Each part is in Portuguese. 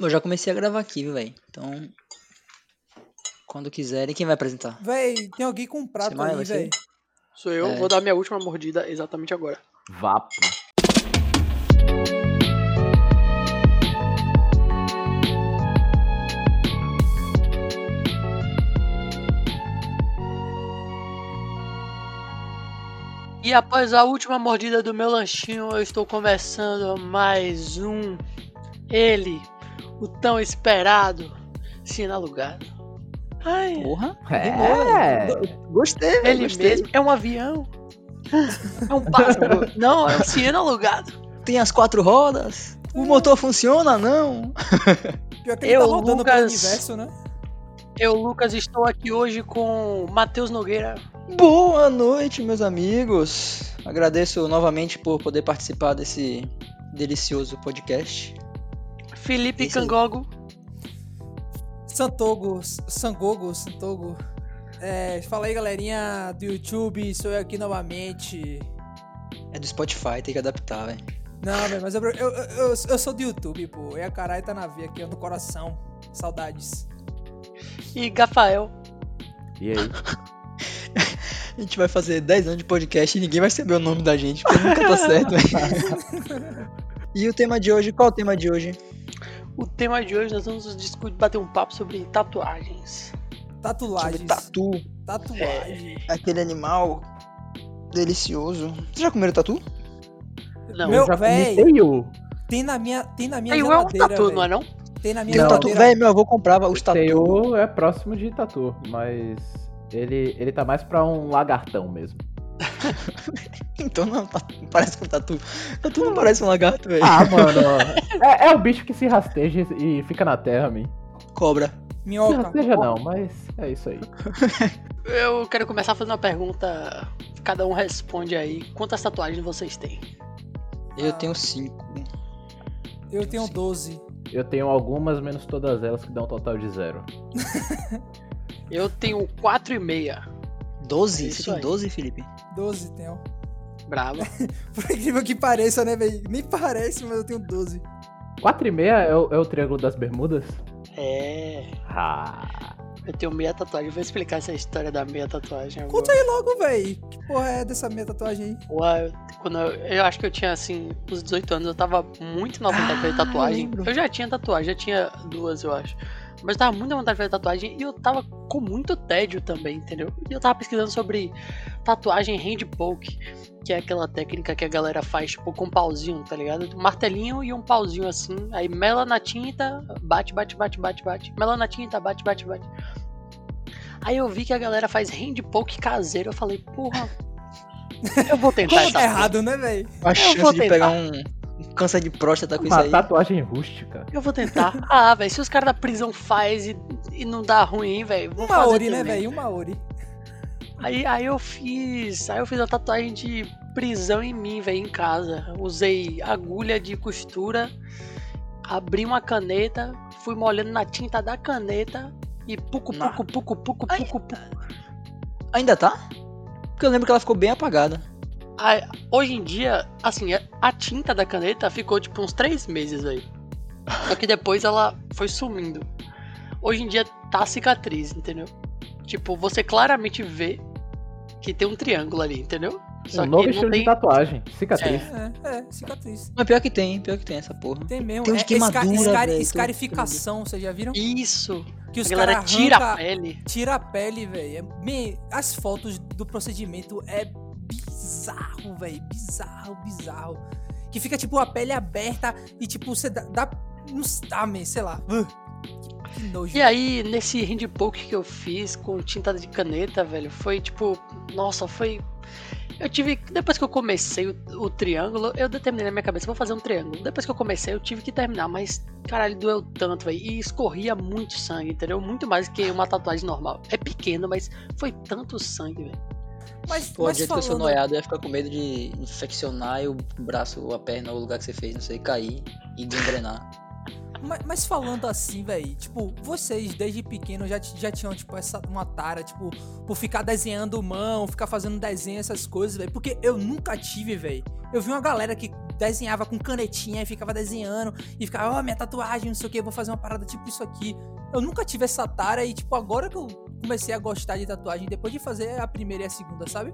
Eu já comecei a gravar aqui, velho? Então. Quando quiserem, quem vai apresentar? Véi, tem alguém com um prato Você aí, véi. Sou eu, É. vou dar minha última mordida exatamente agora. Vapo. E após a última mordida do meu lanchinho, eu estou começando mais um. Ele, o tão esperado, sinalugado. Ai, Porra! É. Gostei, velho. ele gostei. mesmo. É um avião. É um pássaro. Não, é um sino alugado. Tem as quatro rodas. O motor funciona, não? Pior que ele Eu, tá rodando pelo Lucas. universo, né? Eu, Lucas, estou aqui hoje com Matheus Nogueira. Boa noite, meus amigos. Agradeço novamente por poder participar desse delicioso podcast. Felipe aí. Cangogo. Santogo, Sangogo, Santogo. É, fala aí, galerinha do YouTube, sou eu aqui novamente. É do Spotify, tem que adaptar, velho. Não, velho, mas eu, eu, eu, eu sou do YouTube, pô. E a caralho tá na veia aqui, ó, no coração. Saudades. E Gafael. E aí? A gente vai fazer 10 anos de podcast e ninguém vai saber o nome da gente, porque nunca tá certo, velho. E o tema de hoje, qual é o tema de hoje? O tema de hoje nós vamos discutir, bater um papo sobre tatuagens. Sobre Tatuagens. tatu, Tatuagem. aquele animal delicioso. Vocês já comeram tatu? Não, Meu- Eu já véi. comi o Tem na minha, tem na minha Aí é um geladeira, tatu, véi. não é não? Tem na minha Tem um tatu, geladeira. velho, meu avô comprava os tatu. Teu é próximo de tatu, mas ele, ele tá mais pra um lagartão mesmo. Então não, tá- não parece com tatu. Tatu não parece um lagarto, velho. Ah, mano, é, é o bicho que se rasteja e fica na terra, mim. Cobra. Se Minhoca. rasteja não, mas é isso aí. Eu quero começar fazendo uma pergunta. Cada um responde aí. Quantas tatuagens vocês têm? Eu Ah. tenho cinco. Eu tenho 12. Eu tenho algumas, menos todas elas, que dão um total de zero. Eu tenho quatro e meia. Doze? É isso Você tem aí. 12, Felipe? 12 tenho. Bravo. Por incrível que pareça, né, velho? Nem parece, mas eu tenho 12. 4 e meia é o, é o Triângulo das Bermudas? É. Ah, Eu tenho meia tatuagem. Vou explicar essa história da meia tatuagem agora. Conta aí logo, velho. Que porra é dessa minha tatuagem aí? Ué, quando eu, eu acho que eu tinha assim, uns 18 anos, eu tava muito na vontade de fazer Ah, tatuagem. lembro. Eu já tinha tatuagem, já tinha duas, eu acho. Mas eu tava muito na vontade de fazer tatuagem e eu tava com muito tédio também, entendeu? E eu tava pesquisando sobre tatuagem hand poke, que é aquela técnica que a galera faz, tipo, com um pauzinho, tá ligado? Um martelinho e um pauzinho assim. Aí mela na tinta, bate, bate, bate, bate, bate. Mela na tinta, bate, bate, bate. Aí eu vi que a galera faz hand poke caseiro. Eu falei, porra. Eu vou tentar Como tá errado, né, velho? A vou chance de tentar. pegar um câncer de próstata com isso uma aí. tatuagem rústica. Eu vou tentar. Ah, velho, se os caras da prisão faz e, e não dá ruim, velho, vou Um fazer Maori, né, também. velho? Um Maori. Aí, aí eu fiz, aí eu fiz a tatuagem de prisão em mim, velho, em casa. Usei agulha de costura, abri uma caneta, fui molhando na tinta da caneta e pucu, pucu, pucu, pucu, pucu, pucu. Ainda tá? Porque eu lembro que ela ficou bem apagada. Aí, hoje em dia, assim, a- a tinta da caneta ficou tipo uns três meses aí. Só que depois ela foi sumindo. Hoje em dia tá a cicatriz, entendeu? Tipo, você claramente vê que tem um triângulo ali, entendeu? Só um que novo não estilo tem. de tatuagem. Cicatriz. É, é, cicatriz. Mas pior que tem, pior que tem essa porra. Tem mesmo. Tem uns é, queimadura, esca- tô- escarificação, vocês já viram? Isso! Que os a galera caras tira a pele. Tira a pele, velho. É, as fotos do procedimento é bizarro, velho. Bizarro, bizarro. Que fica, tipo, a pele aberta e, tipo, você dá. dá não man, sei lá. Que, nojo. E aí, nesse hand poke que eu fiz com tinta de caneta, velho, foi tipo. Nossa, foi. Eu tive. Depois que eu comecei o, o triângulo, eu determinei na minha cabeça, vou fazer um triângulo. Depois que eu comecei, eu tive que terminar, mas, caralho, doeu tanto, velho. E escorria muito sangue, entendeu? Muito mais que uma tatuagem normal. É pequeno, mas foi tanto sangue, velho. Mas, Pô, do mas jeito que eu sou falando, noiado, eu ia ficar com medo de infeccionar o braço, a perna, o lugar que você fez, não sei, cair e gangrenar. mas, mas falando assim, velho, tipo, vocês desde pequeno já, já tinham, tipo, essa, uma tara, tipo, por ficar desenhando mão, ficar fazendo desenho, essas coisas, velho. Porque eu nunca tive, velho. Eu vi uma galera que desenhava com canetinha e ficava desenhando e ficava, ó, minha tatuagem, não sei o que, vou fazer uma parada tipo isso aqui. Eu nunca tive essa tara e, tipo, agora que eu comecei a gostar de tatuagem, depois de fazer a primeira e a segunda, sabe?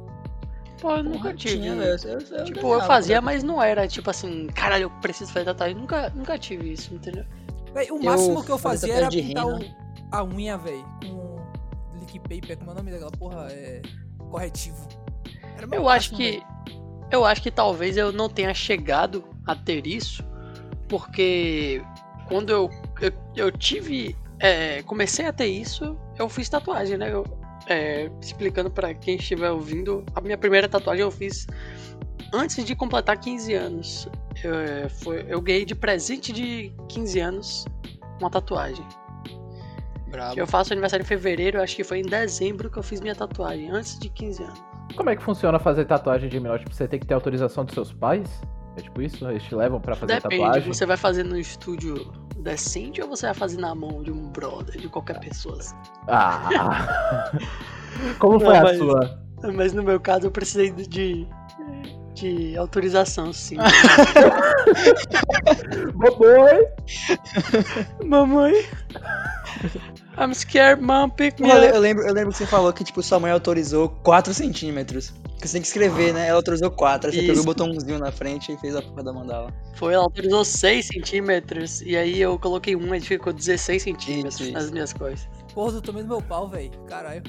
Pô, eu nunca Porra, tive. tinha, velho. Eu- eu Tipo, eu fazia, mas não era tipo assim, caralho, eu preciso fazer tatuagem. Nunca, nunca tive isso, entendeu? Véi, o Eu máximo que eu fazia era pintar o- a unha, velho, com lick paper, como é o nome daquela porra? É. Corretivo. Eu acho que. véi. Eu acho que talvez eu não tenha chegado a ter isso, porque quando eu, eu, eu tive. é, comecei a ter isso, eu fiz tatuagem, né? Eu, é, explicando pra quem estiver ouvindo, a minha primeira tatuagem eu fiz antes de completar 15 anos. Eu, é, foi, eu ganhei de presente de 15 anos uma tatuagem. Brabo. Eu faço aniversário em fevereiro, acho que foi em dezembro que eu fiz minha tatuagem, antes de 15 anos. Como é que funciona fazer tatuagem de menor? Tipo, você tem que ter autorização dos seus pais? É tipo isso? Eles te levam pra fazer Depende, tatuagem? você vai fazer no estúdio decente ou você vai fazer na mão de um brother, de qualquer pessoa? assim? Ah! Como foi Não, a mas- sua? Mas no meu caso eu precisei de, de, autorização, sim. Mamãe! Mamãe. I'm scared, mom, pick me eu, up. eu lembro, eu lembro que você falou que, tipo, sua mãe autorizou 4 centímetros. Que você tem que escrever, né? Ela autorizou 4. Aí você pegou o botãozinho na frente e fez a porra da mandala. Foi, ela autorizou 6 centímetros e aí eu coloquei um e ficou 16 centímetros Isso, isso. nas minhas coisas. Porra, do tamanho do meu pau, velho. Caralho.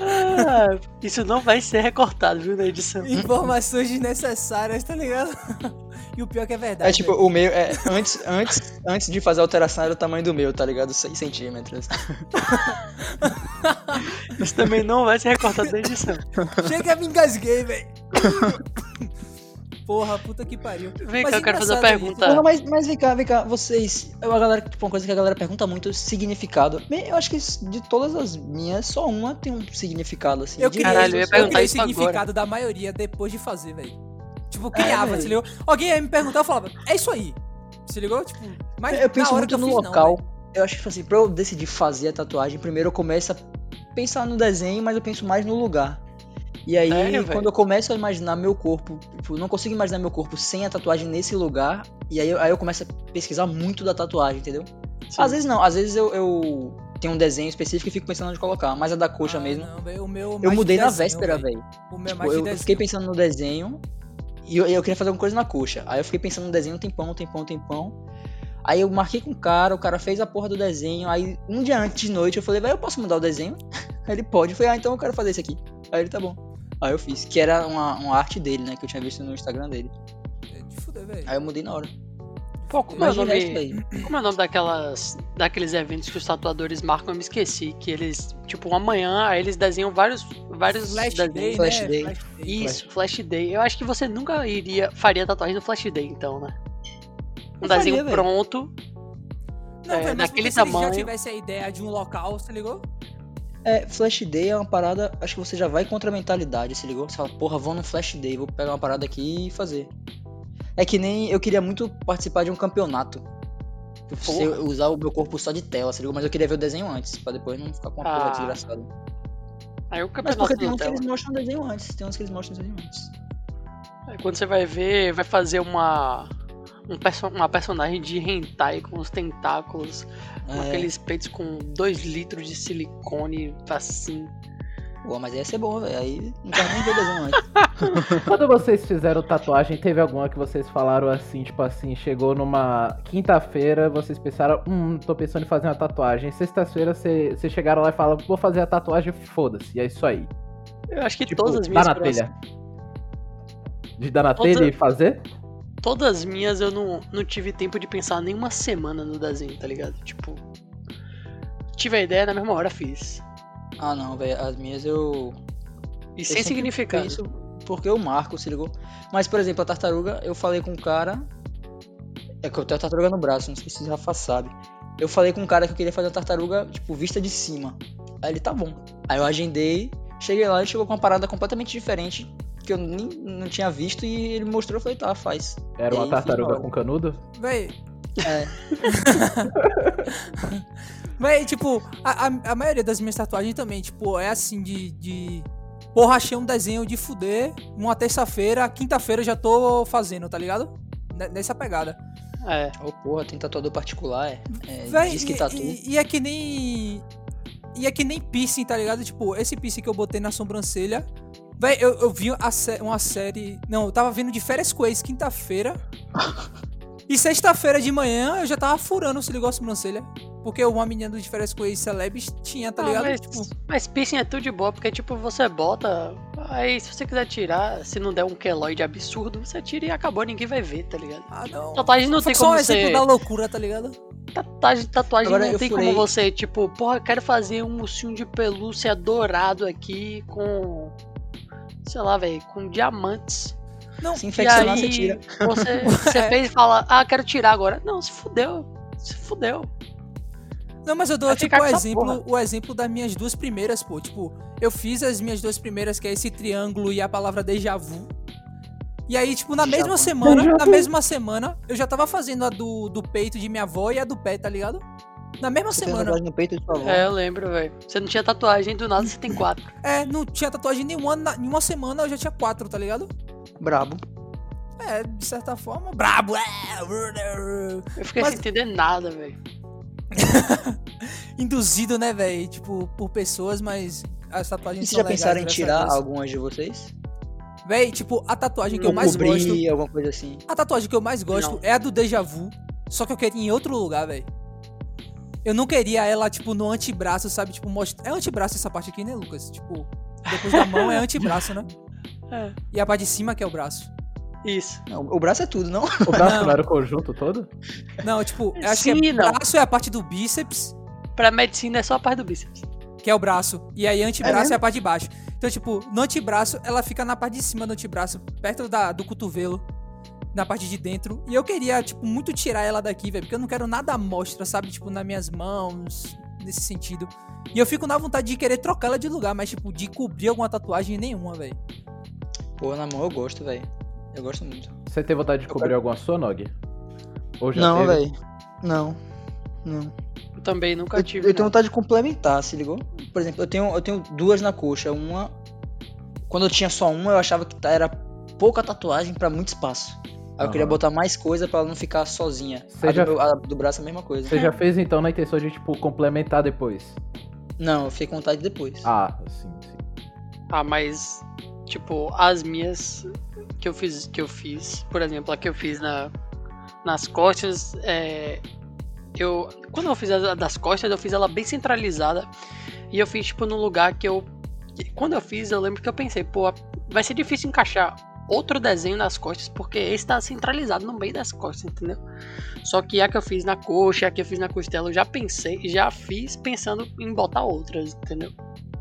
Ah, isso não vai ser recortado, viu, na edição. Informações desnecessárias, tá ligado? e o pior que é verdade. É tipo, velho. o meu, é, antes, antes, antes de fazer a alteração era o tamanho do meu, tá ligado? 6 centímetros. Isso também não vai ser recortado na edição. Chega, me engasguei, velho. Porra, puta que pariu. Vem Mas cá, eu quero fazer uma engraçado pergunta. Porra, mas, mas vem cá, vem cá, vocês. eu- A galera, tipo, uma coisa que a galera pergunta muito é significado. Bem, Eu acho que de todas as minhas, só uma tem um significado, assim. Eu queria, Caralho, eu ia eu perguntar queria o isso agora. significado da maioria depois de fazer, velho. Tipo, criava, velho. se ligou? Alguém ia me perguntar, eu falava, é isso aí. Se ligou? Tipo, mas Eu penso na hora muito que eu no fiz, não, local. velho. Eu acho que, tipo assim, pra eu decidir fazer a tatuagem, primeiro eu começo a pensar no desenho, mas eu penso mais no lugar. E aí, velho? quando eu começo a imaginar meu corpo, tipo, eu não consigo imaginar meu corpo sem a tatuagem nesse lugar, e aí, eu- aí eu começo a pesquisar muito da tatuagem, entendeu? Sim. Às vezes não, às vezes eu, eu tenho um desenho específico e fico pensando onde colocar, mas a da coxa Ah, mesmo. não, velho, o meu eu de mudei na desenho, véspera, velho. O meu é Tipo, eu, eu fiquei pensando no desenho e eu, eu queria fazer alguma coisa na coxa. Aí eu fiquei pensando no desenho um tempão, um tempão, um tempão. Aí eu marquei com o cara, o cara fez a porra do desenho. Aí um dia antes de noite eu falei, velho, eu posso mudar o desenho? Aí ele pode. Eu falei, ah, então eu quero fazer isso aqui. Aí ele tá bom. Aí eu fiz, que era uma, uma arte dele, né? Que eu tinha visto no Instagram dele. É de fuder, velho. Aí eu mudei na hora. Pô, como é, o nome, como é o nome daquelas, daqueles eventos que os tatuadores marcam? Eu me esqueci. Que eles, tipo, amanhã, aí eles desenham vários, vários Flash desenhos. Day, Flash né? Day. Flash Day. Isso, Flash Day. Eu acho que você nunca iria, faria tatuagem no Flash Day, então, né? Um Eu desenho pronto. Não, É, mas daquele porque se já tamanho. tivesse a ideia de um local, você ligou? É, Flash Day é uma parada, acho que você já vai contra a mentalidade, se ligou? Você fala, porra, vou no Flash Day, vou pegar uma parada aqui e fazer. É que nem eu queria muito participar de um campeonato. Você Porra. usar o meu corpo só de tela, se ligou? Mas eu queria ver o desenho antes, pra depois não ficar com uma porra Ah, desgraçada. Aí o Mas campeonato porque tem do uns que eles mostram o desenho antes, tem uns que eles mostram o desenho antes. Aí Quando você vai ver, vai fazer uma. Um perso uma personagem de hentai com os tentáculos, com É, aqueles peitos com 2 litros de silicone, assim. Pô, mas ia ser bom, velho. Aí não quero nem desenho antes. Quando vocês fizeram tatuagem, teve alguma que vocês falaram assim, tipo assim, chegou numa quinta-feira, vocês pensaram, hum, tô pensando em fazer uma tatuagem. Sexta-feira vocês chegaram lá e falaram, vou fazer a tatuagem, foda-se. E é isso aí. Eu acho que Tipo, todas as minhas. na próximas- telha. De dar na Toda- telha e fazer? Todas as minhas eu não, não tive tempo de pensar nem uma semana no desenho, tá ligado? Tipo. Tive a ideia na mesma hora, fiz. Ah, não, velho. As minhas eu. E eu sem significado. penso porque eu marco, se ligou? Mas, por exemplo, a tartaruga, eu falei com um cara. É que eu tenho a tartaruga no braço, não sei se o Rafa sabe. Eu falei com um cara que eu queria fazer a tartaruga, tipo, vista de cima. Aí ele, tá bom. Aí eu agendei, cheguei lá e chegou com uma parada completamente diferente, que eu nem não tinha visto, e ele mostrou, eu falei, tá, faz. Era E uma aí, tartaruga com canudo? Véi. É. Véi, tipo, a, a, a maioria das minhas tatuagens também, tipo, é assim de. de porra, achei um desenho de fuder, uma terça-feira, quinta-feira já tô fazendo, tá ligado? N- Nessa pegada. É. Ô, porra, tem tatuador particular, é. é Véi, diz que e, tatu. e- e é que nem. E é que nem piercing, tá ligado? Tipo, esse piercing que eu botei na sobrancelha. Véi, eu, eu vi a sé- uma série. Não, eu tava vendo de férias com ex quinta-feira. e sexta-feira de manhã eu já tava furando se ligou a sobrancelha. Porque uma menina do de férias com ex celebs tinha, tá Ah, ligado? mas, Tipo, mas piercing é tudo de boa, porque tipo, você bota. Aí se você quiser tirar, se não der um queloide absurdo, você tira e acabou, ninguém vai ver, tá ligado? ah, não. Tatuagem não Foi tem só um como exemplo você. da loucura, tá ligado? Tatuagem, tatuagem Agora, não tem furei- como você, tipo, porra, eu quero fazer um ursinho de pelúcia dourado aqui com. Sei lá, velho, com diamantes. Não, Se E infeccionar, aí, você tira. Você, você É. fez e fala, ah, quero tirar agora. Não, se fudeu. Se fudeu. Não, mas eu dou Vai tipo o exemplo, o exemplo das minhas duas primeiras, pô. Tipo, eu fiz as minhas duas primeiras, que é esse triângulo e a palavra déjà vu. E aí, tipo, na mesma semana, na mesma semana, eu já tava fazendo a do, do peito de minha avó e a do pé, tá ligado? Na mesma semana. tatuagem no peito de sua avó. É, eu lembro, velho. Você não tinha tatuagem, do nada você tem quatro. É, não tinha tatuagem nenhuma, na- em uma semana eu já tinha quatro, tá ligado? Brabo. É, de certa forma, brabo. É, Eu fiquei Mas- sem entender nada, velho. induzido, né, velho? Tipo, por pessoas, mas as tatuagens E vocês já pensaram em tirar algumas de vocês? Véi, tipo, a tatuagem que eu mais gosto. alguma coisa assim. A tatuagem que eu mais gosto Não. é a do Deja Vu, só que eu queria em outro lugar, velho. Eu não queria ela, tipo, no antebraço, sabe? Tipo, mostra... É antebraço essa parte aqui, né, Lucas? Tipo, depois da mão é antebraço, né? É, E a parte de cima que é o braço. isso. Não, o braço é tudo, não? O braço Não. não era o conjunto todo? Não, tipo, eu acho Sim, que é braço é a parte do bíceps, Pra medicina é só a parte do bíceps. que é o braço. E aí antebraço é, mesmo? a parte de baixo. Então, tipo, no antebraço, ela fica na parte de cima do antebraço, perto da, do cotovelo. Na parte de dentro. E eu queria, tipo, muito tirar ela daqui, velho. Porque eu não quero nada à mostra, sabe? Tipo, nas minhas mãos. Nesse sentido. E eu fico na vontade de querer trocar ela de lugar, mas, tipo, de cobrir alguma tatuagem nenhuma, velho. Pô, na mão eu gosto, velho. Eu gosto muito. Você tem vontade de cobrir alguma sua, Nog? Ou já não, velho. Não. Não. Eu também nunca Eu, tive. eu tenho vontade de complementar, se ligou? Por exemplo, eu tenho, eu tenho duas na coxa. Uma. Quando eu tinha só uma, eu achava que era pouca tatuagem pra muito espaço. Aí eu queria botar mais coisa pra ela não ficar sozinha. A já- do, a do braço é a mesma coisa. Você já fez então na intenção de, tipo, complementar depois? Não, eu fiquei com vontade depois. Ah, sim, sim. Ah, mas tipo, as minhas que eu fiz, que eu fiz, por exemplo, a que eu fiz na, nas costas, é, eu quando eu fiz a das costas, eu fiz ela bem centralizada e eu fiz tipo num lugar que eu quando eu fiz, eu lembro que eu pensei, pô, vai ser difícil encaixar outro desenho nas costas, porque esse tá centralizado no meio das costas, entendeu? Só que a que eu fiz na coxa, a que eu fiz na costela, eu já pensei, já fiz pensando em botar outras, entendeu?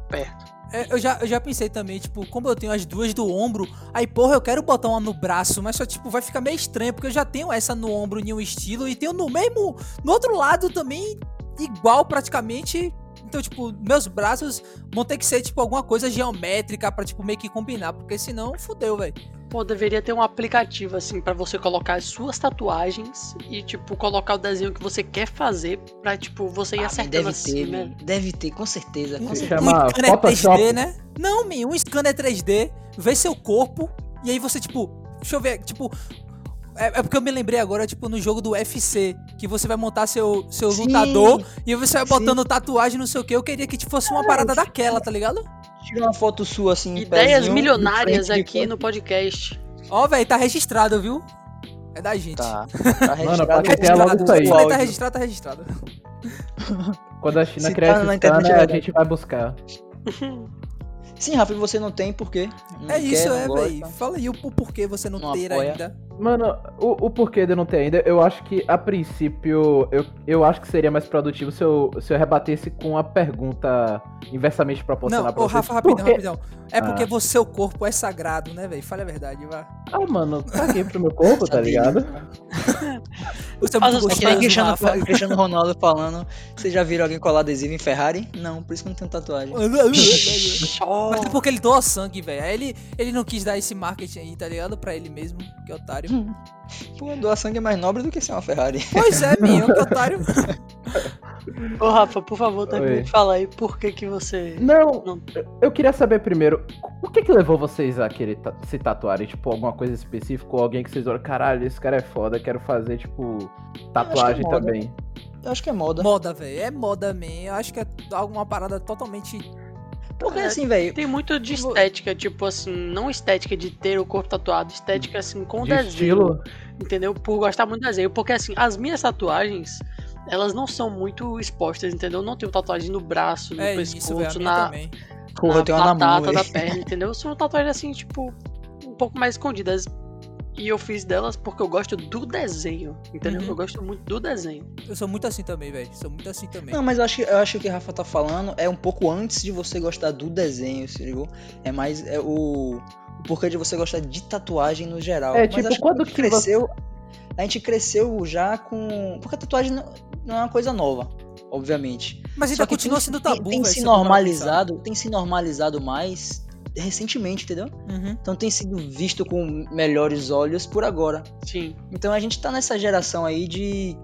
Perto. É, eu, já, eu já pensei também, tipo, como eu tenho as duas do ombro, aí, porra, eu quero botar uma no braço, mas só, tipo, vai ficar meio estranho, porque eu já tenho essa no ombro em um estilo e tenho no mesmo. No outro lado também, igual praticamente. Então, tipo, meus braços vão ter que ser, tipo, alguma coisa geométrica pra, tipo, meio que combinar, porque senão fudeu, velho. Pô, deveria ter um aplicativo assim pra você colocar as suas tatuagens e tipo colocar o desenho que você quer fazer pra tipo você ir Ah, acertando deve assim, ter, né? man. Deve ter, com certeza. Com Um, certeza. chama um scanner Photoshop. 3D, né? Não, meu, um scanner 3D, vê seu corpo, e aí você, tipo, deixa eu ver, tipo. É, é porque eu me lembrei agora, tipo, no jogo do UFC, que você vai montar seu, seu Sim, lutador e você vai sim. botando tatuagem, não sei o que. Eu queria que tipo, fosse uma parada daquela, tá ligado? Tira uma foto sua assim. Ideias pezinho, milionárias aqui no podcast. Ó, velho, tá registrado, viu? É da gente. Tá. Tá Mano, registrado. pra quem tem logo isso aí. Tá registrado, tá registrado. Quando a China Se criar tá na internet, é a gente vai buscar. Sim, Rafa, você não tem por quê? Não é isso, quer, não é, velho. Fala aí o, o porquê você não, Não ter apoia. ainda. Mano, o, o porquê de eu não ter ainda, eu acho que a princípio, eu, eu acho que seria mais produtivo se eu, se eu rebatesse com a pergunta inversamente Não, proporcional pra ô, vocês. Rafa, rapidão, Por quê? rapidão. É porque Ah. você, seu corpo é sagrado, né, velho? Fale a verdade, vá. Ah, mano, caguei pro meu corpo, tá ligado? Você é Faz muito É nem gostoso, Cristiano. Cristiano Ronaldo falando. Vocês já viram alguém colar adesivo em Ferrari? Não, por isso que eu não tenho tatuagem. Mas é porque ele doa sangue, velho. Aí ele, ele não quis dar esse marketing aí, tá ligado? Pra ele mesmo, que otário. Pô, doar sangue é mais nobre do que ser uma Ferrari. pois é, minha, que otário. Ô, Rafa, por favor, termine Oi. de falar aí por que que você... Não, Não. eu queria saber primeiro, o que que levou vocês a querer ta- se tatuarem? Tipo, alguma coisa específica ou alguém que vocês olham, caralho, esse cara é foda, quero fazer, tipo, tatuagem moda. também. Eu acho que é moda. Moda, velho. É moda, man. Eu acho que é alguma parada totalmente. Porque É, assim, velho. Tem muito de Vou- estética, tipo assim, não estética de ter o corpo tatuado, estética assim com De desenho, estilo. entendeu? Por gostar muito de desenho, porque assim, as minhas tatuagens, elas não são muito expostas, entendeu? Eu não tenho tatuagem no braço, no É isso, pescoço, minha na, também. Porra, na eu tenho uma na mão, batata da perna, entendeu? São tatuagens assim, tipo, um pouco mais escondidas. E eu fiz delas porque eu gosto do desenho, entendeu? Uhum. Eu gosto muito do desenho. Eu sou muito assim também, velho. Sou muito assim também. Não, mas eu acho, que- eu acho que o que Rafa tá falando é um pouco antes de você gostar do desenho, se ligou? É mais é o, o porquê de você gostar de tatuagem no geral. É, Mas tipo, que quando a gente que você- cresceu, a gente cresceu já com. Porque a tatuagem não, é uma coisa nova, obviamente. Mas Só ainda que continua tem, sendo tem- tabu, tem velho, se normalizado, tem se normalizado mais recentemente, entendeu? Uhum. Então tem sido visto com melhores olhos por agora. Sim. Então a gente tá nessa geração aí de.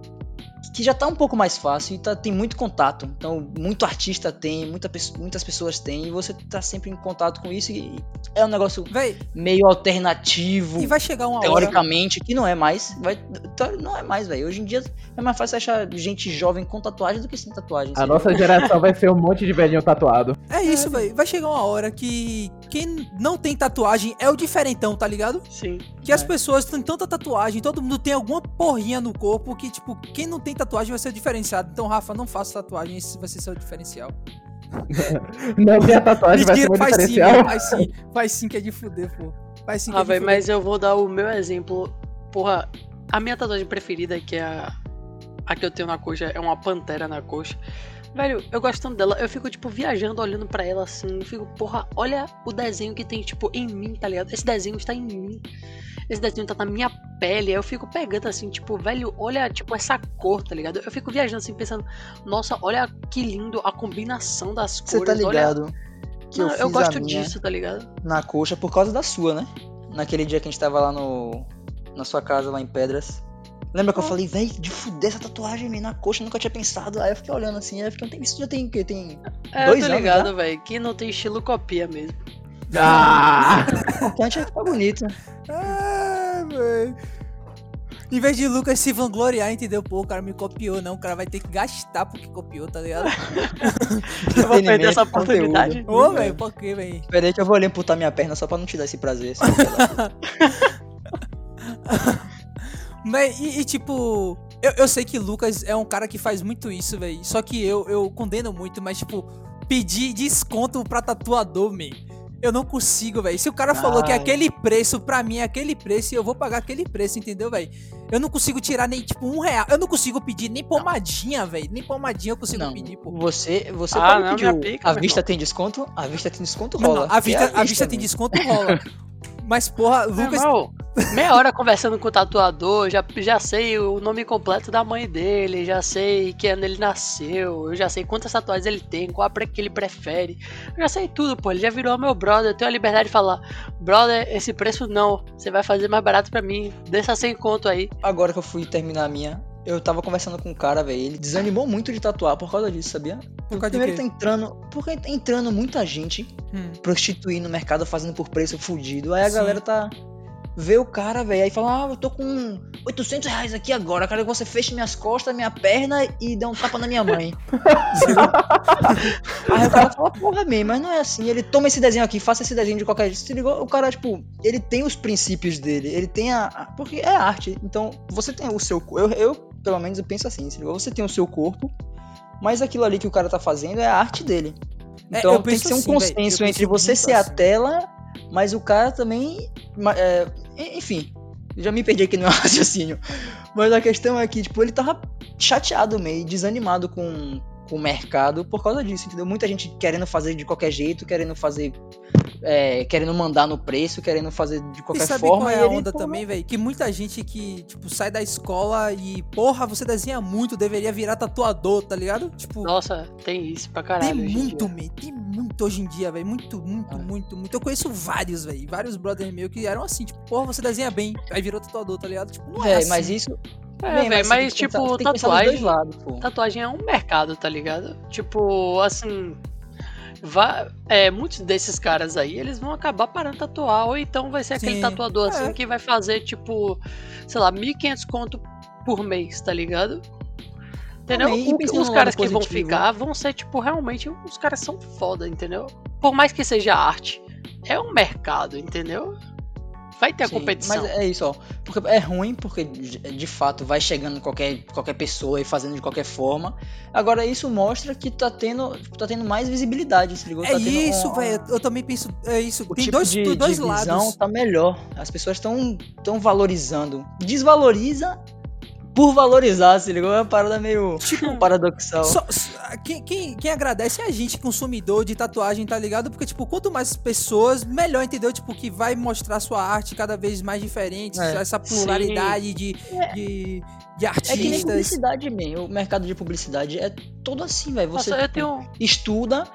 Que já tá um pouco mais fácil e tá, tem muito contato. Então, muito artista tem, muita, muitas pessoas têm, e você tá sempre em contato com isso. E é um negócio Véi, meio alternativo, e vai chegar uma hora. teoricamente, que não é mais. Vai, teori- não é mais, velho. Hoje em dia é mais fácil achar gente jovem com tatuagem do que sem tatuagem. A sabe? nossa geração vai ser um monte de velhinho tatuado. É isso, velho. Vai chegar uma hora que quem não tem tatuagem é o diferentão, tá ligado? Sim. Que as É. pessoas têm tanta tatuagem, todo mundo tem alguma porrinha no corpo que, tipo, quem não tem tatuagem vai ser o diferenciado. Então, Rafa, não faça tatuagem, esse vai ser seu diferencial. Não, minha tatuagem vai ser muito faz sim, diferencial. velho, faz sim. Faz sim que é de fuder, pô. Faz sim que Ah, é de velho, fuder. mas eu vou dar o meu exemplo. Porra, a minha tatuagem preferida, que é a, a que eu tenho na coxa, é uma pantera na coxa. Velho, eu gosto tanto dela, eu fico, tipo, viajando, olhando pra ela assim, eu fico, porra, olha o desenho que tem, tipo, em mim, tá ligado? Esse desenho está em mim. Esse desenho tá na minha pele. Aí eu fico pegando assim, tipo, velho, olha, tipo, essa cor, tá ligado? Eu fico viajando assim, pensando, nossa, olha que lindo a combinação das Você cores. tá olha... ligado? Que Não, eu, eu, gosto minha disso, tá ligado? na coxa por causa da sua, né? Naquele dia que a gente tava lá no. na sua casa, lá em Pedras. Lembra que eu falei, véi, de fuder essa tatuagem man, na coxa, nunca tinha pensado. Aí eu fiquei olhando assim, aí eu fiquei, isso já tem o quê? Tem. É, Dois eu tô anos ligado, velho. Que não tem estilo copia mesmo. Ah! O importante é ficar bonito. Ah, velho. Em vez de Lucas se vangloriar, entendeu? Pô, o cara me copiou, não. O cara vai ter que gastar porque copiou, tá ligado? Eu vou perder essa oportunidade. Ô, velho, por quê, velho? Peraí que eu vou ali amputar minha perna só pra não te dar esse prazer. assim, Mas, e, e, tipo, eu, eu sei que Lucas é um cara que faz muito isso, velho. Só que eu, eu condeno muito, mas, tipo, pedir desconto pra tatuador, man. Eu não consigo, velho. Se o cara falou que Ai. aquele preço, pra mim, é aquele preço, e eu vou pagar aquele preço, entendeu, velho? Eu não consigo tirar nem, tipo, um real. Eu não consigo pedir nem pomadinha, velho. Nem pomadinha eu consigo Não, pedir, pô. você, você Ah, pode não, pedir. pica, a vista irmão. tem desconto? A vista tem desconto, Não, rola. não, a vista, É a vista tem né? desconto, rola. Mas, porra, Lucas. Irmão, meia hora conversando com o tatuador, já, já sei o nome completo da mãe dele, já sei que ano ele nasceu, eu já sei quantas tatuagens ele tem, qual a que ele prefere. Eu já sei tudo, pô. Ele já virou meu brother. Eu tenho a liberdade de falar: brother, esse preço não. Você vai fazer mais barato pra mim. Deixa sem conto aí. Agora que eu fui terminar a minha, eu tava conversando com um cara, velho. Ele desanimou muito de tatuar por causa disso, sabia? Por causa de Primeiro quê? tá entrando. Porque tá entrando muita gente Hum. prostituir no mercado fazendo por preço fudido. Aí a Sim. galera tá. Vê o cara, velho, aí fala, ah, eu tô com 800 reais aqui agora, quero que você feche minhas costas, minha perna e dê um tapa na minha mãe. aí o cara fala, porra, man, mas não é assim, ele toma esse desenho aqui, faça esse desenho de qualquer jeito. Se ligou? O cara, tipo, ele tem os princípios dele, ele tem a... a- Porque é arte, então você tem o seu... Eu, eu pelo menos, eu penso assim? Você tem o seu corpo, mas aquilo ali que o cara tá fazendo é a arte dele. É, Então eu tem que ser um assim, consenso entre você ser a assim. tela, mas o cara também. é, en- enfim, já me perdi aqui no meu raciocínio. Mas a questão é que, tipo, ele tava chateado meio, desanimado com, com o mercado por causa disso, entendeu? Muita gente querendo fazer de qualquer jeito, querendo fazer. É, querendo mandar no preço, querendo fazer de E qualquer sabe forma. qual é e a ele, onda pô, também, velho? Que muita gente que, tipo, sai da escola e, porra, você desenha muito, deveria virar tatuador, tá ligado? Tipo, Nossa, tem isso pra tem caralho. hoje em muito, man, tem muito hoje em dia, velho. Muito, muito, Ah. muito, muito. Eu conheço vários, velho. Vários brothers meus que eram assim, tipo, porra, você desenha bem. Aí virou tatuador, tá ligado? Tipo, não é Véi, assim. mas isso. É, velho, você mas, tem tipo, tem pensar tatuagem. lados, pô. Tatuagem é um mercado, tá ligado? Tipo, assim. Vai, é, muitos desses caras aí, eles vão acabar parando de tatuar, ou então vai ser aquele Sim, tatuador assim é. que vai fazer, tipo, sei lá, 1.500 conto por mês, tá ligado? Entendeu? Também, e O- os caras que vão positivo. ficar vão ser, tipo, realmente, os caras são foda, entendeu? Por mais que seja arte, é um mercado, entendeu? Vai ter a Sim, competição. Mas é isso, ó. Porque é ruim, porque de fato vai chegando qualquer, qualquer pessoa e fazendo de qualquer forma. Agora, isso mostra que tá tendo, tá tendo mais visibilidade, se ligou? É Tá tendo isso, um- velho. Eu também penso. É isso. O Tem tipo dois, de, dois de visão lados. tá melhor. As pessoas estão tão valorizando. Desvaloriza por valorizar, se ligou? É uma parada meio Tipo, paradoxal. Só- só- quem, quem, quem agradece é a gente, consumidor de tatuagem, tá ligado? Porque, tipo, quanto mais pessoas, melhor, entendeu? Tipo, que vai mostrar sua arte cada vez mais diferente, É. essa pluralidade de, de, de É que nem artistas. publicidade, man. O mercado de publicidade é todo assim, velho. Você Nossa, tipo, tenho. estuda,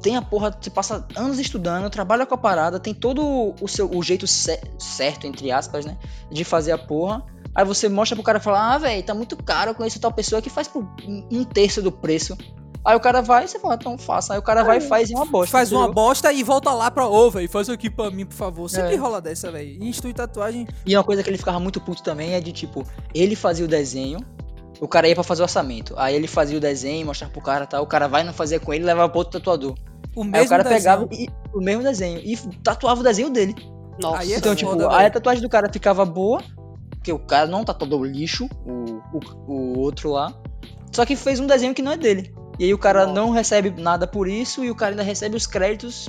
tem a porra, você passa anos estudando, trabalha com a parada, tem todo o seu o jeito ce- certo, entre aspas, né? De fazer a porra. Aí você mostra pro cara e fala, ah, velho, tá muito caro, eu conheço tal pessoa que faz por um terço do preço. Aí o cara vai e você fala, então faça. Aí o cara vai e faz uma bosta. Faz uma entendeu? bosta e volta lá pra, ô, velho, faz aqui pra mim, por favor. Sempre É. rola dessa, velho. De tatuagem, E uma coisa que ele ficava muito puto também é de tipo, ele fazia o desenho, o cara ia pra fazer o orçamento. Aí ele fazia o desenho, mostrava pro cara tal, o cara vai não fazia com ele e levava pro outro tatuador. o Aí o mesmo cara desenho. pegava e- o mesmo desenho e tatuava o desenho dele. Nossa. Aí é Então, foda, tipo, velho. aí a tatuagem do cara ficava boa, porque o cara não tatuou lixo, o, o, o outro lá. Só que fez um desenho que não é dele. E aí o cara Nossa. não recebe nada por isso e o cara ainda recebe os créditos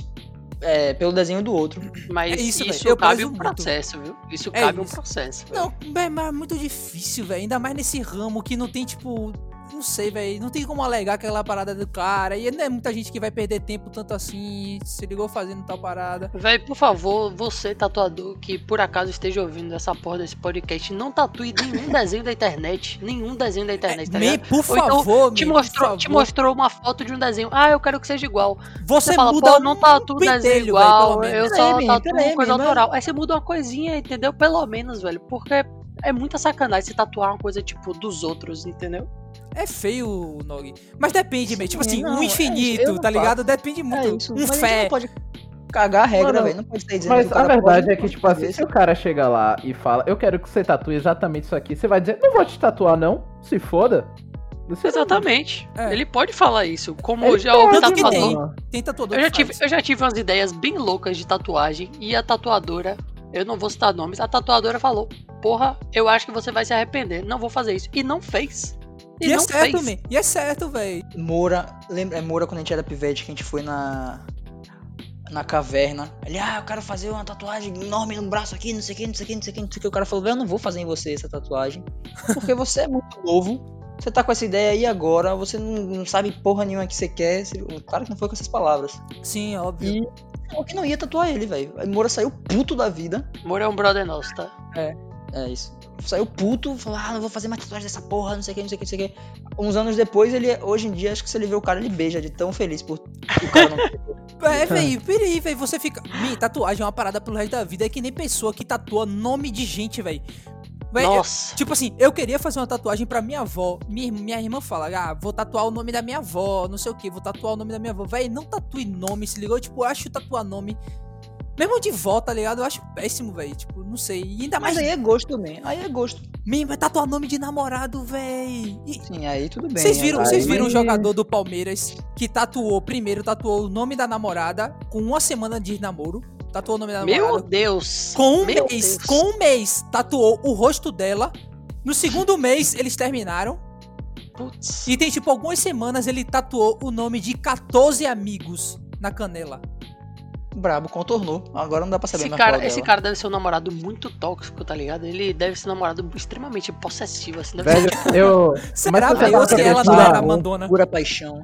é, pelo desenho do outro. Mas É isso, isso, cabe um muito. processo, viu? Isso É cabe um isso. processo. velho. Não, mas é muito difícil, velho. Ainda mais nesse ramo que não tem, tipo. Não sei, velho. Não tem como alegar aquela parada do cara. E não é muita gente que vai perder tempo tanto assim. Se ligou fazendo tal parada. Véi, por favor, você, tatuador, que por acaso esteja ouvindo essa porra desse podcast, não tatue nenhum desenho da internet. Nenhum desenho da internet, tá Me, ligado? por Ou então, favor, Te me, mostrou, por te mostrou uma foto de um desenho. Ah, eu quero que seja igual. Você, Você, fala, muda pô, não tatuo um desenho pentelho, velho, igual, pelo eu menos. só menino, tatuo coisa menino, autoral. Aí você muda uma coisinha, entendeu? Pelo menos, velho. Porque é muita sacanagem você tatuar uma coisa, tipo, dos outros, entendeu? É feio, Nog. Mas depende, velho. Tipo Sim, assim, não, um é infinito, não tá ligado? Depende muito. É isso. um mas a gente fé. não pode cagar a regra, velho. Não pode sair dizendo Mas que o a verdade pode- é que, tipo assim, se o cara chega lá e fala, eu quero que você tatue exatamente isso aqui, você vai dizer, não vou te tatuar, não. Se foda. Você Exatamente. É. Ele pode falar isso. Como Ele já houve tatuador. tem. Tem tatuador Eu já, tive, faz. eu já tive umas ideias bem loucas de tatuagem e a tatuadora, eu não vou citar nomes, a tatuadora falou: Porra, eu acho que você vai se arrepender, não vou fazer isso. E não fez. E, E é certo, fez. E é certo, velho. Moura, lembra, é Moura quando a gente era pivete, que a gente foi na na caverna. Ele, ah, eu quero fazer uma tatuagem enorme no braço aqui, não sei o que, não sei o que, não sei o que, não sei o que. O cara falou, velho, eu não vou fazer em você essa tatuagem, porque você é muito novo. Você tá com essa ideia aí agora, você não, não sabe porra nenhuma que você quer. O cara que não foi com essas palavras. Sim, óbvio. E falou que não ia tatuar ele, velho. Moura saiu puto da vida. Moro é um brother nosso, tá? É isso. Saiu puto, falou, ah, não vou fazer mais tatuagem dessa porra, não sei o que, não sei o que, não sei o que. Uns anos depois, ele, hoje em dia, acho que se ele vê o cara, ele beija de tão feliz por o cara não É, velho, peraí, velho. Você fica. Mi, tatuagem é uma parada pelo resto da vida. É que nem pessoa que tatua nome de gente, velho. Véi, eu- Nossa. Tipo assim, eu queria fazer uma tatuagem pra minha avó. Minha, minha irmã fala, ah, vou tatuar o nome da minha avó, não sei o que, vou tatuar o nome da minha avó. Véi, não tatue nome, se ligou? Tipo, eu acho tatuar nome. Mesmo de vó, tá ligado? Eu acho péssimo, velho. Tipo, não sei. E ainda mais. Mas aí é gosto também. Aí é gosto. Mim, vai tatuar nome de namorado, véi. E- Sim, aí tudo bem. Vocês viram, aí- vocês viram um jogador do Palmeiras que tatuou, primeiro tatuou o nome da namorada com uma semana de namoro. Tatuou o nome da Meu namorada. Deus. Com um Meu mês, Deus. com um mês, tatuou o rosto dela. No segundo mês, eles terminaram. Putz. E tem, tipo, algumas semanas ele tatuou o nome de 14 amigos na canela. Brabo, contornou. Agora não dá pra saber Esse mais cara, qual esse dela. cara deve ser um namorado muito tóxico, tá ligado? Ele deve ser um namorado extremamente possessivo, assim. Deve Velho, ser... eu. Será, Mas você velho? tá Ou se ela não era mandona? Pura paixão.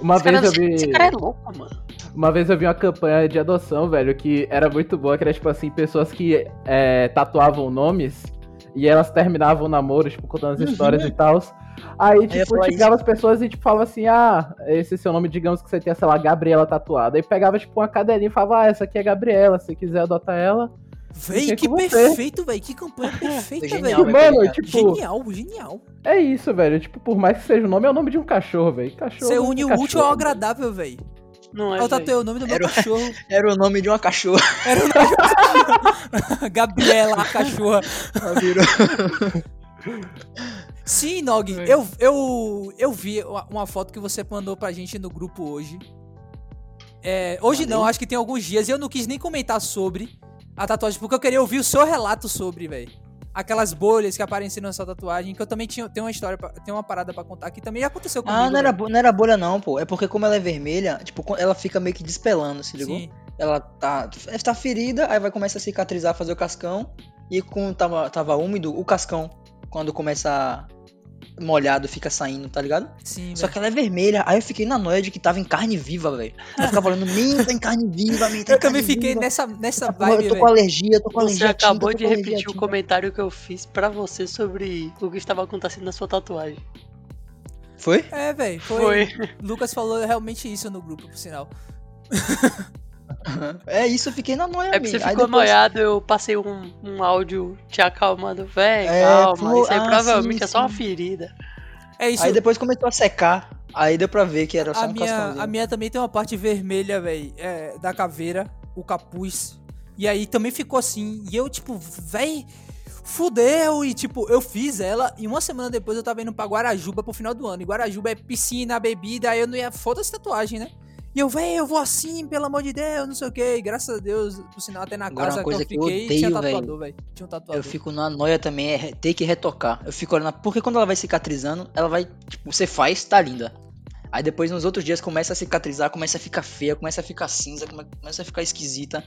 Uma esse, vez cara, eu vi. esse cara é louco, mano. Uma vez eu vi uma campanha de adoção, velho, que era muito boa, que era tipo assim, pessoas que é, tatuavam nomes e elas terminavam o namoro, tipo, contando as Uhum. histórias e tal. Aí, ia tipo, chegava as pessoas e, tipo, falava assim, ah, esse é seu nome, digamos que você tenha, sei lá, Gabriela tatuada. Aí pegava, tipo, uma cadelinha e falava, ah, essa aqui é Gabriela, se você quiser adotar ela. Véi, que perfeito, véi. Que campanha perfeita, genial, velho. Mano, genial. tipo, Genial, genial. é isso, velho. Tipo, por mais que seja o nome, é o nome de um cachorro, velho. Cachorro. Você é une o cachorro, útil ao agradável, véi. Não é, Eu tatuei o nome do meu Era- cachorro. Era o nome de uma cachorra. Era o nome Gabriela, a cachorra. Virou. Sim, Nog, É. eu, eu, eu vi uma, foto que você mandou pra gente no grupo hoje. É, hoje Mandei. não, acho que tem alguns dias. E eu não quis nem comentar sobre a tatuagem, porque eu queria ouvir o seu relato sobre, velho. Aquelas bolhas que apareceram na sua tatuagem, que eu também tinha, tenho uma história, pra, tenho uma parada pra contar, que também aconteceu comigo. Ah, não era, não era bolha não, pô. É porque como ela é vermelha, tipo, ela fica meio que despelando, se ligou? Sim. Ela tá, tá ferida, aí vai começar a cicatrizar, fazer o cascão. E quando tava, tava úmido, o cascão, quando começa molhado, fica saindo, tá ligado? Sim, Só velho. que ela é vermelha, aí eu fiquei na noia de que tava em carne viva, velho. Eu ficava falando, minta em carne viva, minta em Eu também carne fiquei viva. nessa, nessa vibe, eu tô velho. com alergia, tô com Você alergia. tinta, acabou tô de repetir o tinta. comentário que eu fiz pra você sobre o que estava acontecendo na sua tatuagem. Foi? É, velho. Foi. Foi. Lucas falou realmente isso no grupo, por sinal. É isso, eu fiquei na noia, É porque você amigo. Ficou depois- noiado, eu passei um, um áudio te acalmando. Véi, É, calma, pô, isso aí ah, provavelmente sim, é só uma ferida. É isso. Aí depois começou a secar, aí deu pra ver que era só a um minha, cascãozinho. a minha também tem uma parte vermelha, velho, da caveira, o capuz. E aí também ficou assim. E eu, tipo, véi, fudeu. E, tipo, eu fiz ela. E uma semana depois eu tava indo pra Guarajuba pro final do ano. E Guarajuba é piscina, bebida. Aí eu não ia. Foda-se tatuagem, né? E eu, véi, eu vou assim, pelo amor de Deus, não sei o que. Graças a Deus, por sinal, até na Agora, casa uma coisa que eu que eu fiquei, tinha odeio, véi. tatuador, velho. Tinha um tatuador. Eu fico na noia também, é ter que retocar. Eu fico olhando, porque quando ela vai cicatrizando, ela vai, tipo, você faz, tá linda. Aí depois nos outros dias começa a cicatrizar, começa a ficar feia, começa a ficar cinza, come- começa a ficar esquisita.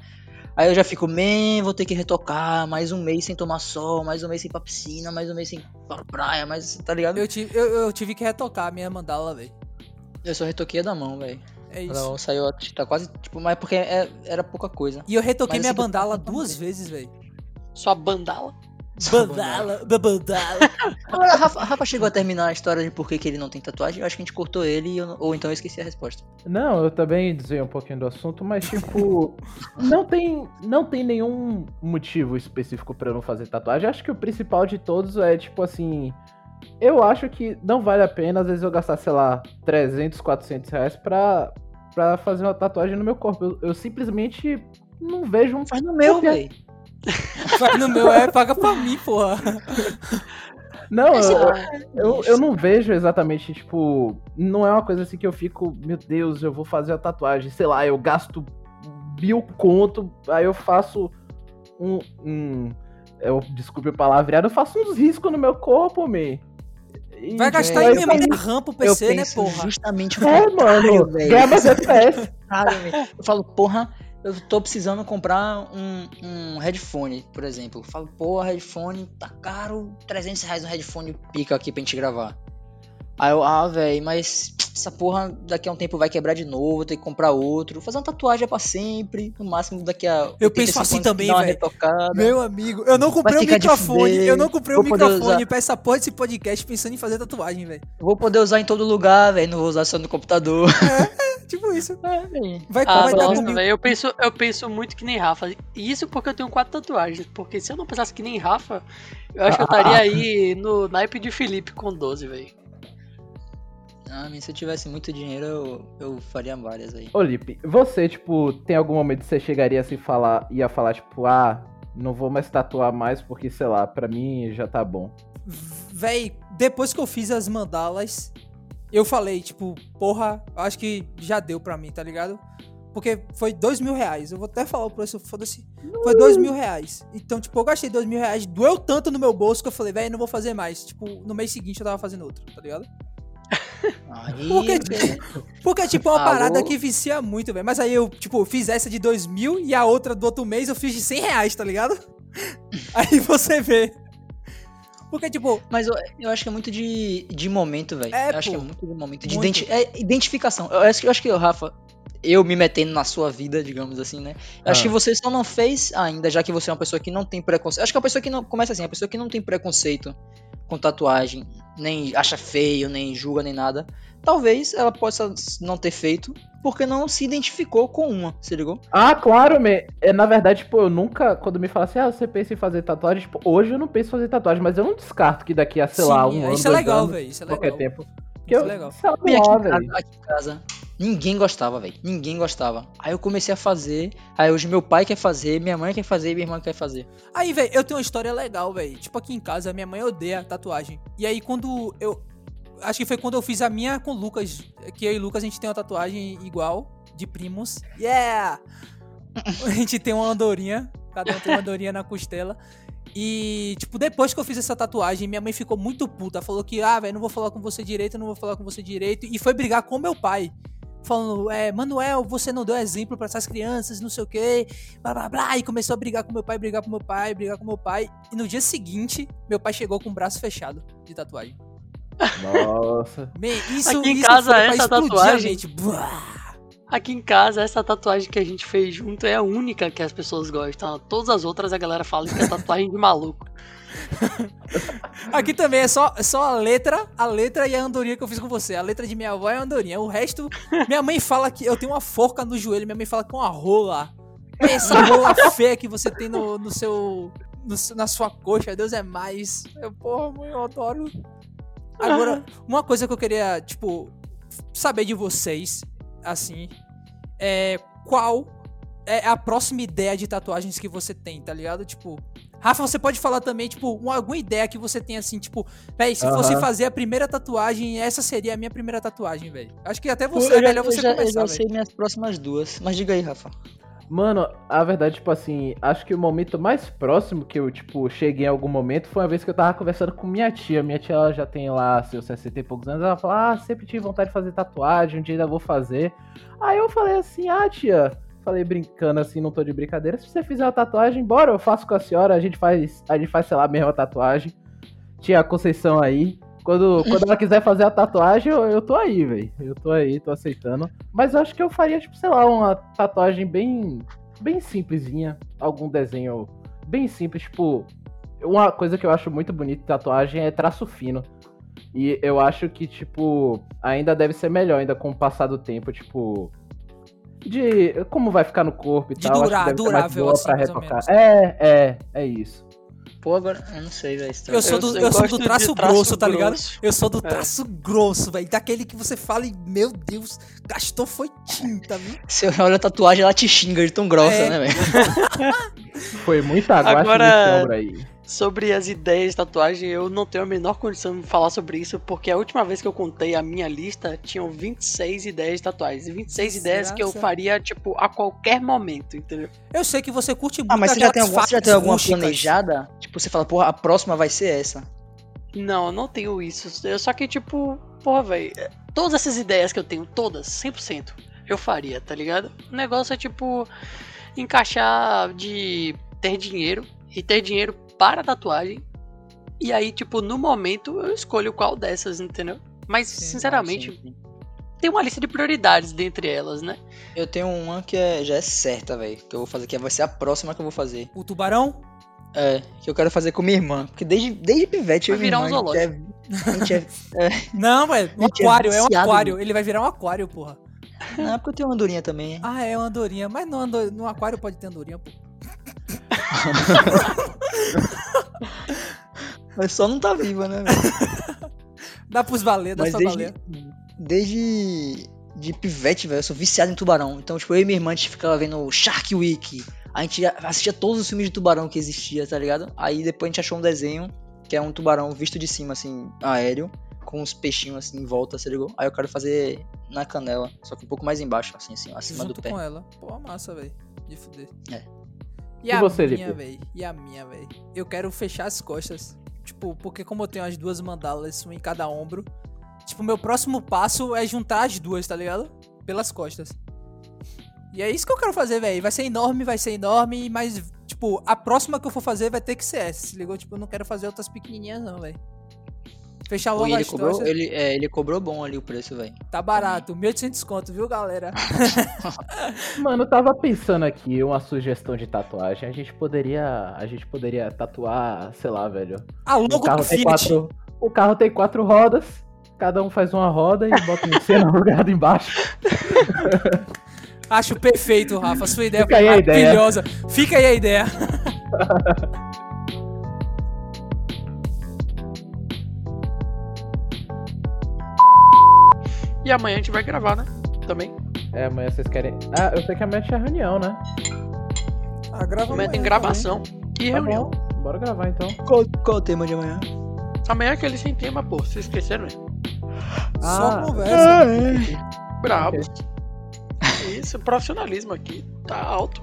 Aí eu já fico, man, vou ter que retocar, mais um mês sem tomar sol, mais um mês sem ir pra piscina, mais um mês sem ir pra praia, mais, tá ligado? Eu, Eu tive, eu, eu tive que retocar a minha mandala, velho. só retoquei a da mão, velho. É isso. Ela saiu, tá quase, tipo, mas porque é- era pouca coisa. E eu retoquei Mas minha mandala duas vezes, velho. Sua bandala. Bandala, bandala. Agora, a Rafa, a Rafa chegou a terminar a história de por que, que ele não tem tatuagem, eu acho que a gente cortou ele, eu não- ou então eu esqueci a resposta. Não, eu também desviei um pouquinho do assunto, mas tipo, não tem, não tem nenhum motivo específico pra eu não fazer tatuagem. Acho que o principal de todos é tipo assim, eu acho que não vale a pena às vezes eu gastar, sei lá, 300, 400 reais pra, pra fazer uma tatuagem no meu corpo. Eu, eu simplesmente não vejo um Faz no meu, velho. Vai no meu, é, paga pra mim, porra. Não, eu, eu, eu não vejo exatamente, tipo, não é uma coisa assim que eu fico, meu Deus, eu vou fazer a tatuagem, sei lá, eu gasto mil conto, aí eu faço um. um eu, desculpe o palavreado, eu faço uns riscos no meu corpo, me. E, Vai gastar É, em memória penso- RAM pro Eu PC, né, porra? justamente o É, mano, velho. ganha mais FPS. Eu falo, porra, eu tô precisando comprar um, um headphone, por exemplo. Eu falo, porra, headphone tá caro, 300 reais um headphone pica aqui pra gente gravar. Aí eu, ah, velho, mas essa porra daqui a um tempo vai quebrar de novo, vou ter que comprar outro. Fazer uma tatuagem é pra sempre, no máximo daqui a. Eu 85 penso assim também, velho. Meu amigo, eu não comprei o de microfone. Eu não comprei o poder microfone usar. pra essa porra desse podcast pensando em fazer tatuagem, velho. Vou poder usar em todo lugar, velho. Não vou usar só no computador. Tipo isso. É. Vai, Ah, vai dar nossa, velho, eu penso, eu penso muito que nem Rafa. E Isso porque eu tenho quatro tatuagens. Porque se eu não pensasse que nem Rafa, eu acho que eu estaria aí no naipe de Felipe com 12, velho. Ah, mas se eu tivesse muito dinheiro, eu, eu faria várias aí. Ô, Lipe, você, tipo, tem algum momento que você chegaria a se falar, ia falar, tipo, ah, não vou mais tatuar mais porque, sei lá, pra mim já tá bom. Véi, depois que eu fiz as mandalas, eu falei, tipo, porra, acho que já deu pra mim, tá ligado? Porque foi dois mil reais. Eu vou até falar o preço, foda-se. Foi dois mil reais. Então, tipo, eu gastei dois mil reais, doeu tanto no meu bolso que eu falei, velho, não vou fazer mais. Tipo, no mês seguinte eu tava fazendo outro, tá ligado? Aí, Por que- velho. Porque, tipo, é uma parada que vicia muito, velho. Mas aí eu, tipo, fiz essa de dois mil e a outra do outro mês eu fiz de cem reais, tá ligado? Aí você vê. Porque, tipo, Mas eu, eu acho que é muito de, de momento, velho. É, eu acho pô. que é muito de momento. De Muito. identi- é identificação. Eu acho, que- eu acho que, Rafa, eu me metendo na sua vida, digamos assim, né? Eu acho Ah. que você só não fez ainda, já que você é uma pessoa que não tem preconceito. Acho que a pessoa que não. Começa assim, a pessoa que não tem preconceito com tatuagem nem acha feio, nem julga, nem nada. Talvez ela possa não ter feito porque não se identificou com uma, se ligou? Ah, claro, me... é, na verdade, tipo, eu nunca, quando me fala assim, ah, você pensa em fazer tatuagem, tipo, hoje eu não penso em fazer tatuagem, mas eu não descarto que daqui a, sei Sim, lá, um ano, isso é dois legal, anos, velho. Isso é qualquer legal. tempo. Que Isso eu, é legal. sei lá, aqui, em casa, aqui em casa, ninguém gostava, velho. Ninguém gostava. Aí eu comecei a fazer. Aí hoje meu pai quer fazer, minha mãe quer fazer minha irmã quer fazer. Aí, velho, eu tenho uma história legal, velho. Tipo, aqui em casa, minha mãe odeia tatuagem. E aí, quando eu. Acho que foi quando eu fiz a minha com o Lucas. Que eu e o Lucas a gente tem uma tatuagem igual, de primos. Yeah! A gente tem uma andorinha. Cada um tem uma andorinha na costela. E, tipo, depois que eu fiz essa tatuagem, minha mãe ficou muito puta. Falou que, ah, velho, não vou falar com você direito, não vou falar com você direito. E foi brigar com meu pai. Falando, é, Manuel, você não deu exemplo pra essas crianças, não sei o quê, blá blá blá. E começou a brigar com meu pai, brigar com meu pai, brigar com meu pai. E no dia seguinte, meu pai chegou com o braço fechado de tatuagem. Nossa. Man, isso, Aqui em isso casa, pra essa explodir tatuagem-. Buah. Aqui em casa, essa tatuagem que a gente fez junto é a única que as pessoas gostam. Todas as outras a galera fala que é tatuagem de maluco. Aqui também é só, é só a letra, a letra e a andorinha que eu fiz com você. A letra de minha avó é a andorinha. O resto, minha mãe fala que eu tenho uma forca no joelho, minha mãe fala que é uma rola. Essa rola feia que você tem no, no seu. no na sua coxa, Deus é mais. Eu, porra, mãe, eu adoro. Agora, uma coisa que eu queria, tipo, saber de vocês, assim, é qual é a próxima ideia de tatuagens que você tem, tá ligado? Tipo, Rafa, você pode falar também, tipo, uma, alguma ideia que você tem assim, tipo, véi, se fosse Aham. fazer a primeira tatuagem, essa seria a minha primeira tatuagem, velho. Acho que até você eu é já, melhor eu você já, eu começar, já velho. sei minhas próximas duas. Mas diga aí, Rafa. Mano, a verdade, tipo assim, acho que o momento mais próximo que eu, tipo, cheguei em algum momento foi uma vez que eu tava conversando com minha tia. Minha tia, ela já tem lá seus 60 e poucos anos. Ela falou, ah, sempre tive vontade de fazer tatuagem, um dia ainda vou fazer. Aí eu falei assim, ah, tia, falei brincando assim, não tô de brincadeira. Se você fizer uma tatuagem, bora, eu faço com a senhora, a gente faz, a gente faz, sei lá, a mesma tatuagem. Tia Conceição aí. Quando, quando ela quiser fazer a tatuagem, eu, eu tô aí, velho. Eu tô aí, tô aceitando. Mas eu acho que eu faria, tipo, sei lá, uma tatuagem bem, bem simplesinha. Algum desenho bem simples, tipo. Uma coisa que eu acho muito bonita em tatuagem é traço fino. E eu acho que, tipo, ainda deve ser melhor, ainda com o passar do tempo, tipo. De como vai ficar no corpo e De tal. durar- durável, boa assim, pra mais ou retocar. menos. É, é, é isso. Pô, agora. Eu não sei, velho. Eu sou do, Eu- eu sou do traço, traço grosso, tá ligado? grosso. Eu sou do É. traço grosso, velho. Daquele que você fala e, meu Deus, gastou foi tinta, viu? Você olha a tatuagem, ela te xinga de tão grossa, É. né, velho? Foi muita guache Agora- aí. Sobre as ideias de tatuagem, eu não tenho a menor condição de falar sobre isso, porque a última vez que eu contei a minha lista, tinham 26 ideias de tatuagens. 26 ideias que eu Desgraça. faria, tipo, a qualquer momento, entendeu? Eu sei que você curte muito Ah, mas você já, tem alguma, você já tem alguma rústicas. planejada? Tipo, você fala, porra, a próxima vai ser essa. Não, eu não tenho isso. Eu- Só que, tipo, porra, velho, todas essas ideias que eu tenho, todas, 100%, eu faria, tá ligado? O negócio é, tipo, encaixar de ter dinheiro e ter dinheiro para a tatuagem. E aí, tipo, no momento eu escolho qual dessas, entendeu? Mas, Sim, sinceramente, Sim, sim. tem uma lista de prioridades dentre elas, né? Eu tenho uma que é, já é certa, velho. Que eu vou fazer, que vai ser a próxima que eu vou fazer. O tubarão? É, que eu quero fazer com minha irmã. Porque desde, desde pivete eu Vai e minha virar irmã, um a gente é, a gente é, Não, velho. Um é aquário, é um viciado aquário. Ele vai virar um aquário, porra. Não, é porque eu tenho uma andorinha também. hein? Ah, é uma andorinha. Mas no, ando... no aquário pode ter andorinha, pô. Mas só não tá viva, né, velho? Dá pros valer, dá Mas pra desde, valer. desde de pivete, velho, eu sou viciado em tubarão. Então, tipo, eu e minha irmã, a gente ficava vendo Shark Week. A gente assistia todos os filmes de tubarão que existia, tá ligado? Aí depois a gente achou um desenho, que é um tubarão visto de cima, assim, aéreo, com uns peixinhos assim em volta, você ligou? Aí eu quero fazer na canela, só que um pouco mais embaixo, assim, assim, acima Junto do pé. com ela. Pô, massa, velho. De fuder. É. E, E a você, minha, velho? E a minha, velho? Eu quero fechar as costas. Tipo, porque como eu tenho as duas mandalas, uma em cada ombro. Tipo, meu próximo passo é juntar as duas, tá ligado? Pelas costas. E é isso que eu quero fazer, velho. Vai ser enorme, vai ser enorme, mas, tipo, a próxima que eu for fazer vai ter que ser essa, se ligou? Tipo, eu não quero fazer outras pequenininhas, não, velho. Fechar logo ele as cobrou, costas. ele, é, ele cobrou bom ali o preço, velho. Tá barato, 1.800 conto, viu, galera? Mano, eu tava pensando aqui uma sugestão de tatuagem. A gente poderia. A gente poderia tatuar, sei lá, velho. A Um logo carro do Fiat. T4. O carro tem quatro rodas, cada um faz uma roda e bota em cena no lugar embaixo. Acho perfeito, Rafa. Sua ideia Fica foi aí a ideia. maravilhosa. Fica aí a ideia. E amanhã a gente vai gravar, né? Também. É, amanhã vocês querem. Ah, eu sei que amanhã tinha reunião, né? Ah, grava Amanhã tem gravação e Tá reunião. bom, bora gravar então. Qual, qual o tema de amanhã? Amanhã é aquele sem tema, pô. Vocês esqueceram, né? também. Só Ah, conversa. Brabo. Isso, profissionalismo aqui tá alto.